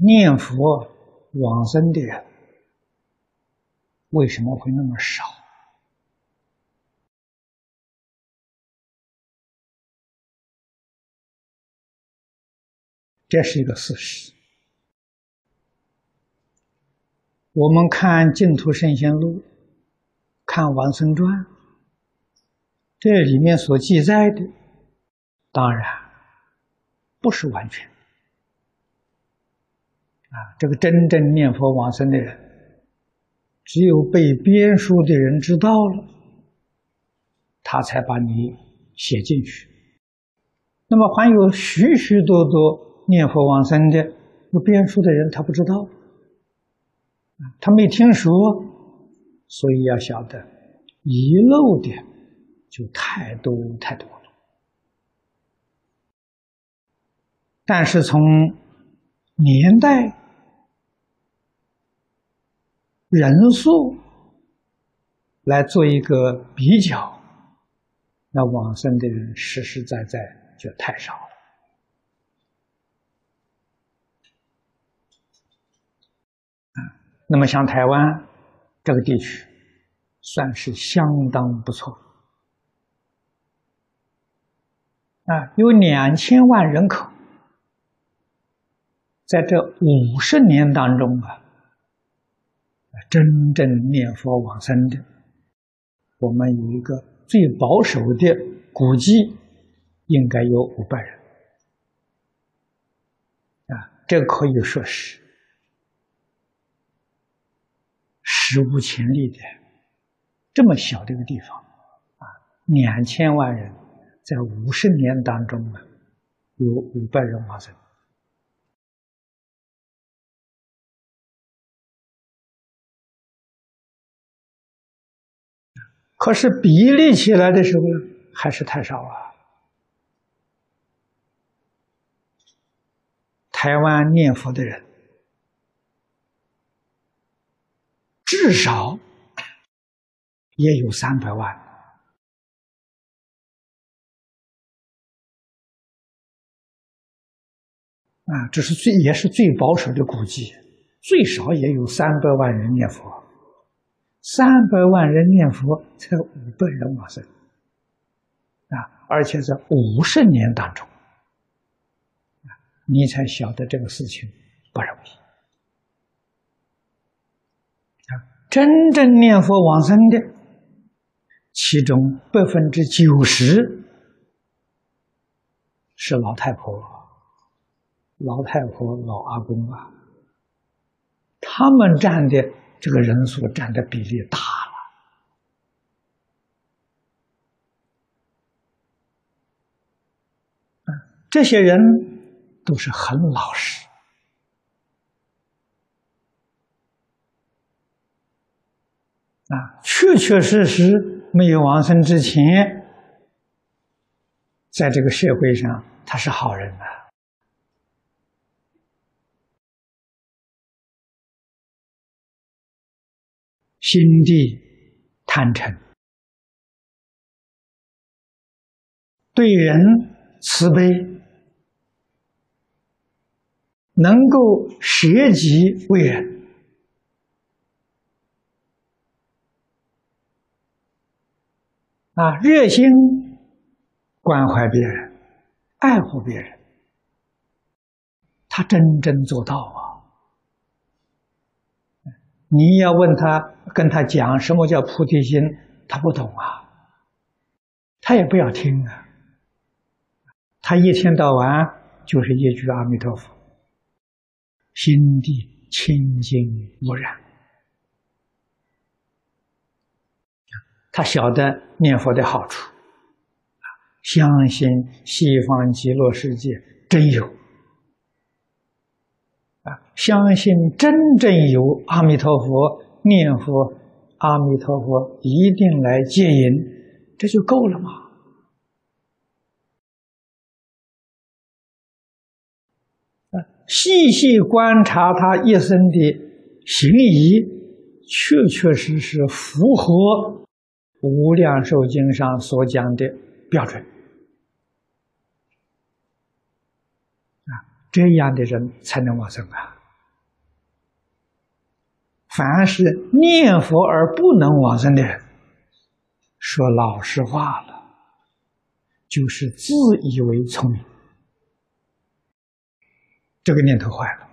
念佛往生的人为什么会那么少？这是一个事实。我们看《净土圣贤录》，看《往生传》，这里面所记载的，当然不是完全。啊，这个真正念佛往生的人，只有被编书的人知道了，他才把你写进去。那么还有许许多多念佛往生的，有编书的人他不知道，他没听说，所以要晓得遗漏的就太多太多了。但是从年代。人数来做一个比较，那往生的人实实在在就太少了。那么像台湾这个地区，算是相当不错。啊，有两千万人口，在这五十年当中啊。真正念佛往生的，我们有一个最保守的估计，应该有五百人。啊，这可以说是史无前例的。这么小的一个地方，啊，两千万人，在五十年当中啊，有五百人往生。可是比例起来的时候还是太少啊！台湾念佛的人至少也有三百万啊！这是最也是最保守的估计，最少也有三百万人念佛。三百万人念佛，才五百人往生啊！而且在五十年当中，你才晓得这个事情不容易啊！真正念佛往生的，其中百分之九十是老太婆、老太婆、老阿公啊，他们占的。这个人数占的比例大了，这些人都是很老实啊，确确实实没有王生之前，在这个社会上他是好人呐。心地坦诚，对人慈悲，能够舍己为人啊，热心关怀别人，爱护别人，他真正做到啊。你要问他，跟他讲什么叫菩提心，他不懂啊，他也不要听啊。他一天到晚就是一句阿弥陀佛，心地清净无染。他晓得念佛的好处，相信西方极乐世界真有。啊，相信真正有阿弥陀佛，念佛，阿弥陀佛一定来接引，这就够了嘛。啊，细细观察他一生的行仪，确确实实符合《无量寿经》上所讲的标准。这样的人才能往生啊！凡是念佛而不能往生的人，说老实话了，就是自以为聪明，这个念头坏了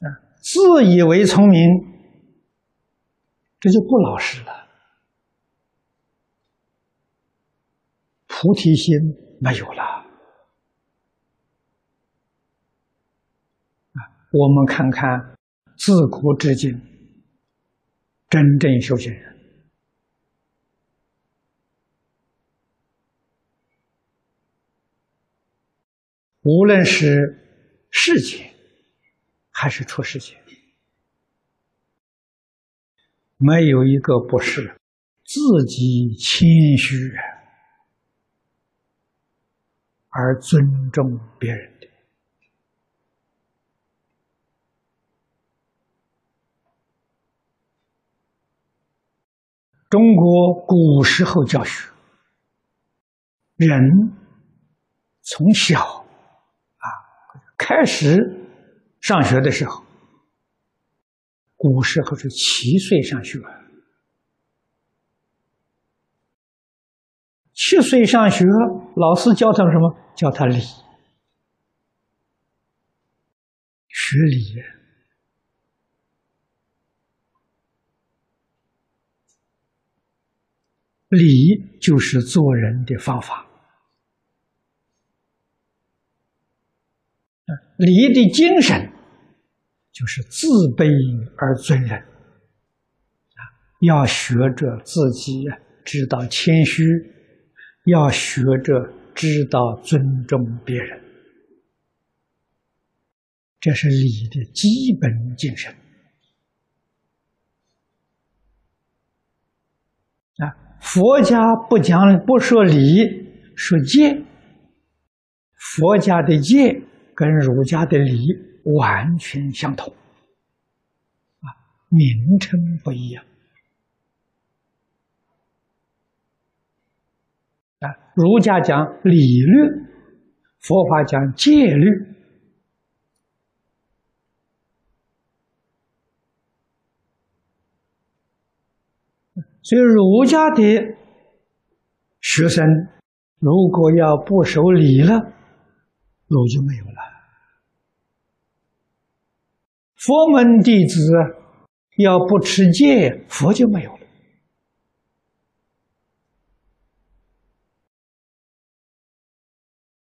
啊！自以为聪明，这就不老实了。菩提心没有了啊！我们看看自古至今真正修行人，无论是世界还是出世界，没有一个不是自己谦虚。而尊重别人的。中国古时候教学，人从小啊开始上学的时候，古时候是七岁上学。七岁上学，老师教他什么？教他礼，学礼。礼就是做人的方法。礼的精神就是自卑而尊人。啊，要学着自己知道谦虚。要学着知道尊重别人，这是礼的基本精神。啊，佛家不讲不说礼，说戒。佛家的戒跟儒家的礼完全相同，啊，名称不一样。啊，儒家讲礼律，佛法讲戒律，所以儒家的学生如果要不守礼了，路就没有了；佛门弟子要不持戒，佛就没有了。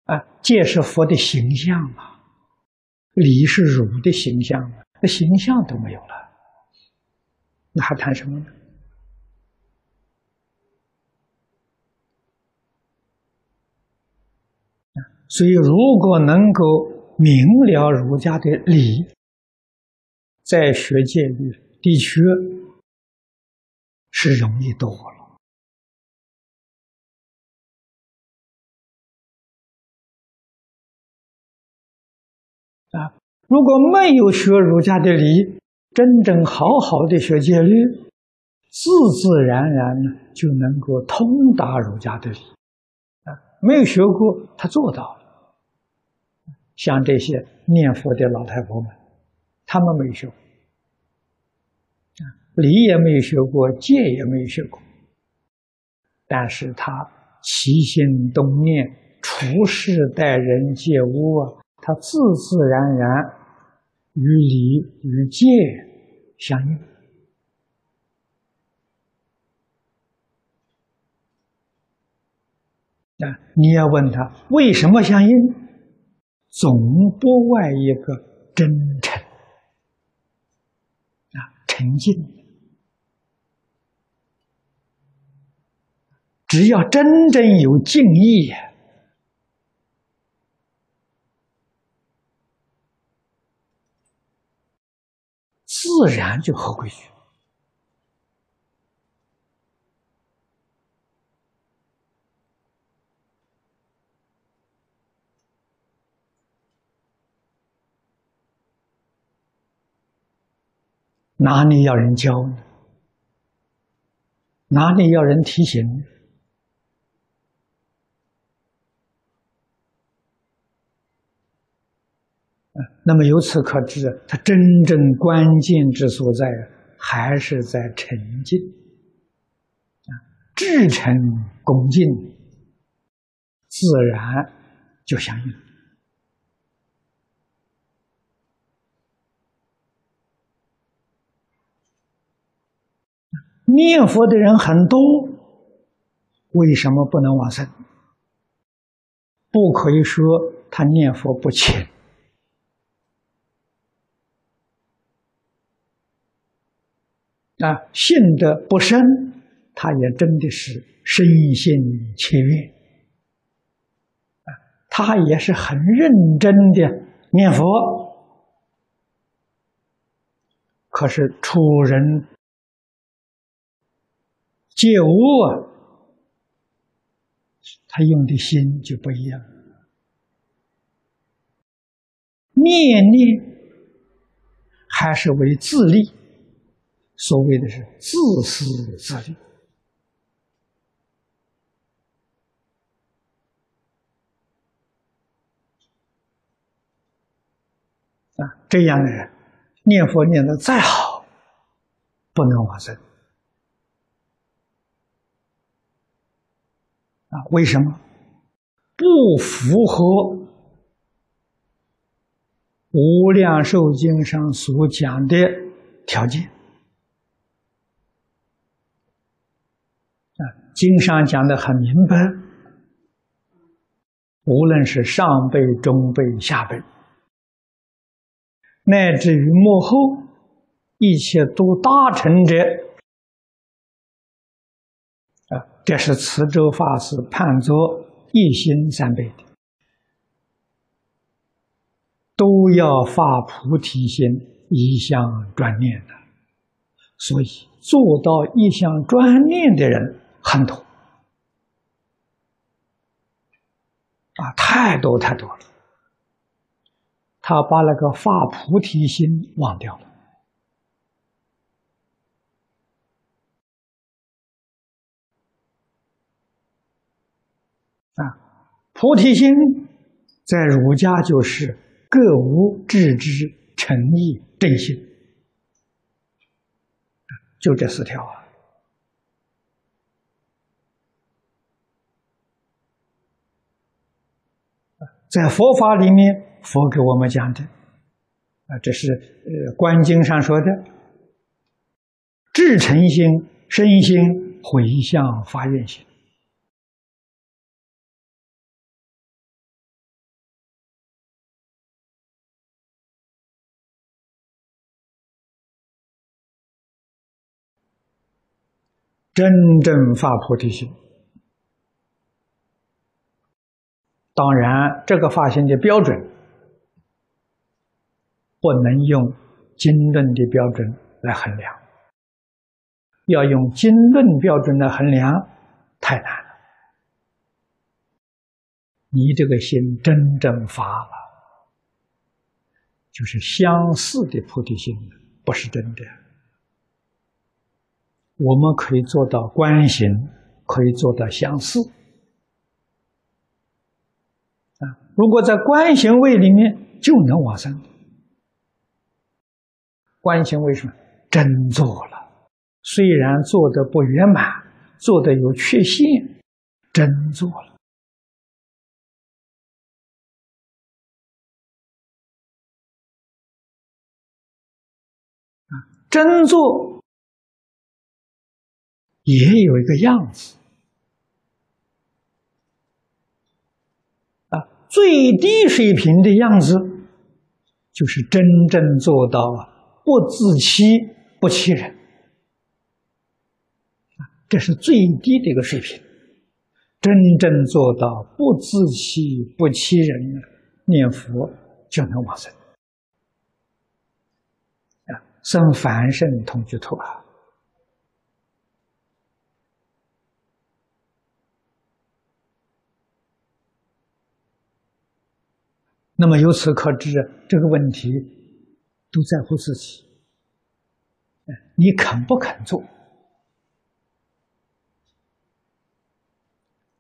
啊，戒是佛的形象啊，礼是儒的形象啊，那形象都没有了，那还谈什么呢？所以，如果能够明了儒家的礼，在学戒律的确是容易多了。啊，如果没有学儒家的礼，真正好好的学戒律，自自然然呢就能够通达儒家的礼。啊，没有学过，他做到了。像这些念佛的老太婆们，他们没学过，啊，礼也没有学过，戒也没有学过，但是他起心动念、处事待人接物啊。他自自然然与理与戒相应啊！你要问他为什么相应，总不外一个真，沉静。只要真正有敬意。自然就合规矩，哪里要人教呢？哪里要人提醒？那么由此可知，他真正关键之所在，还是在沉浸啊，至诚恭敬，自然就相应。念佛的人很多，为什么不能往生？不可以说他念佛不勤。啊，信的不深，他也真的是深信切愿，啊，他也是很认真的念佛，可是出人借物，他用的心就不一样，念念还是为自利。所谓的是自私自利啊！这样的人念佛念的再好，不能往生啊？为什么？不符合《无量寿经》上所讲的条件。啊经上讲的很明白，无论是上辈、中辈、下辈，乃至于幕后，一切都大成者，这是慈州法师判作一心三辈的，都要发菩提心，一向专念的，所以做到一向专念的人。很多啊，太多太多了。他把那个发菩提心忘掉了啊！菩提心在儒家就是各无自知、诚意、正心，就这四条啊。在佛法里面，佛给我们讲的啊，这是呃《观经》上说的：至诚心、身心、回向、发愿心，真正发菩提心。当然，这个发心的标准不能用经论的标准来衡量，要用经论标准来衡量太难了。你这个心真正发了，就是相似的菩提心，不是真的。我们可以做到观行，可以做到相似。啊如果在观行位里面就能往生，观行为什么真做了？虽然做的不圆满，做的有缺陷，真做了啊！真做也有一个样子啊。最低水平的样子，就是真正做到不自欺、不欺人这是最低的一个水平。真正做到不自欺、不欺人，念佛就能往生啊，生凡圣同居土啊。那么由此可知这个问题都在乎自己。你肯不肯做？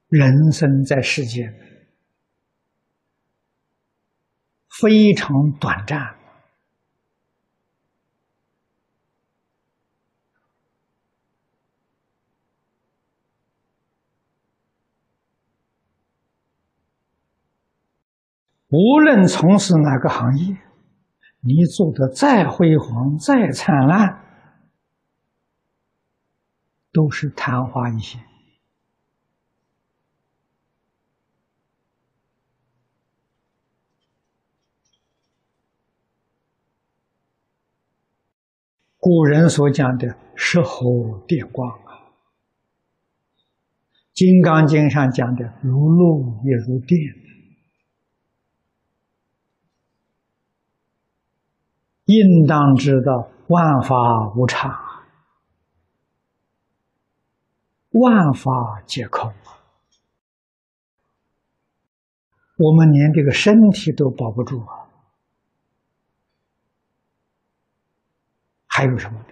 人生在世间非常短暂无论从事哪个行业，你做的再辉煌、再灿烂，都是昙花一现。古人所讲的“石火电光”啊，《金刚经》上讲的“如露也如电”，应当知道万法无常，万法皆空！我们连这个身体都保不住啊！还有什么呢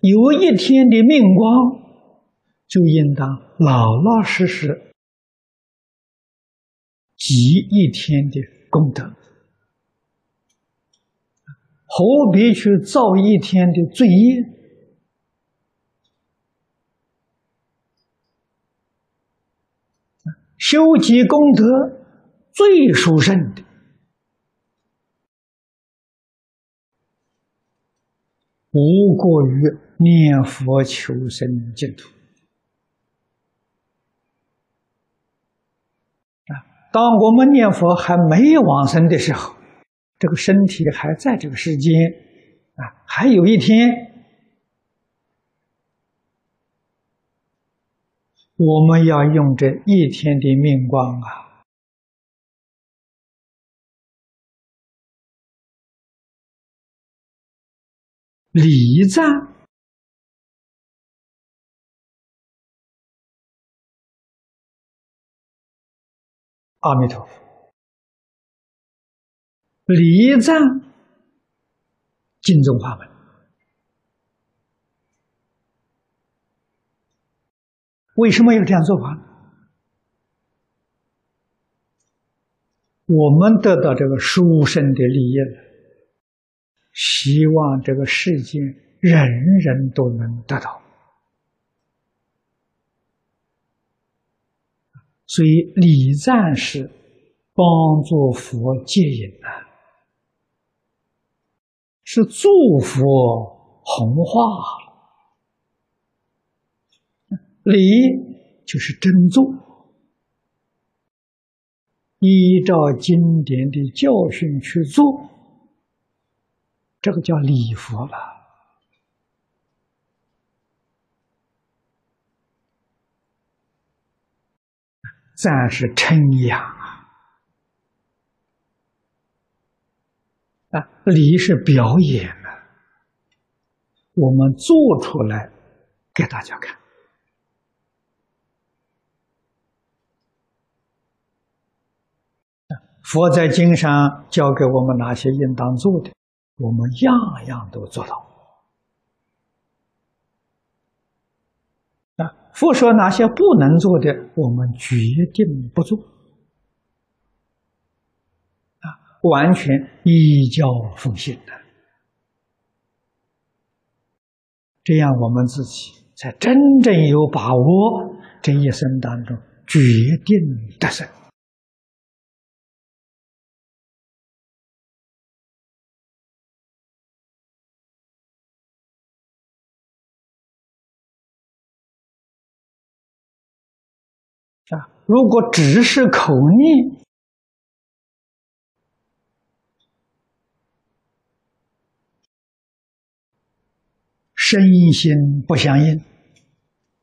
有一天的命光，就应当老老实实积一天的功德，何必去造一天的罪业？修积功德最殊胜的，无过于念佛求生净土啊！当我们念佛还没有往生的时候，这个身体还在这个世间啊，还有一天。我们要用这一天的命光啊，礼赞阿弥陀佛，礼赞净宗法门。为什么要这样做法？我们得到这个殊胜的利益了，希望这个世界人人都能得到。所以礼赞是帮助佛戒瘾的，是祝福弘化。礼就是真做，依照经典的教训去做，这个叫礼佛了。赞是称扬啊，啊，礼是表演啊，我们做出来给大家看。佛在经上教给我们哪些应当做的，我们样样都做到。啊，佛说哪些不能做的，我们决定不做。啊，完全依教奉行的，这样我们自己才真正有把握，这一生当中决定得胜。啊！如果只是口念，身心不相应，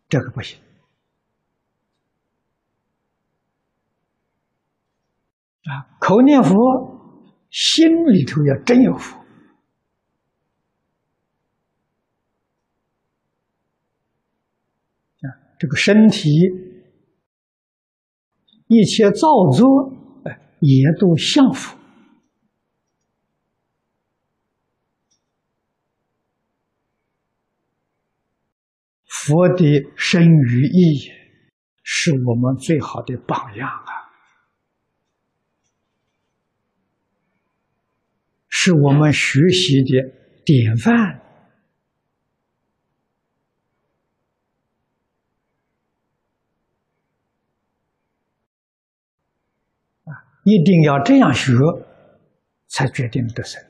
这个不行。啊，口念佛，心里头要真有佛。啊，这个身体。一切造作，哎，也都相符。佛的身与意，是我们最好的榜样啊，是我们学习的典范。一定要这样学，才决定得胜。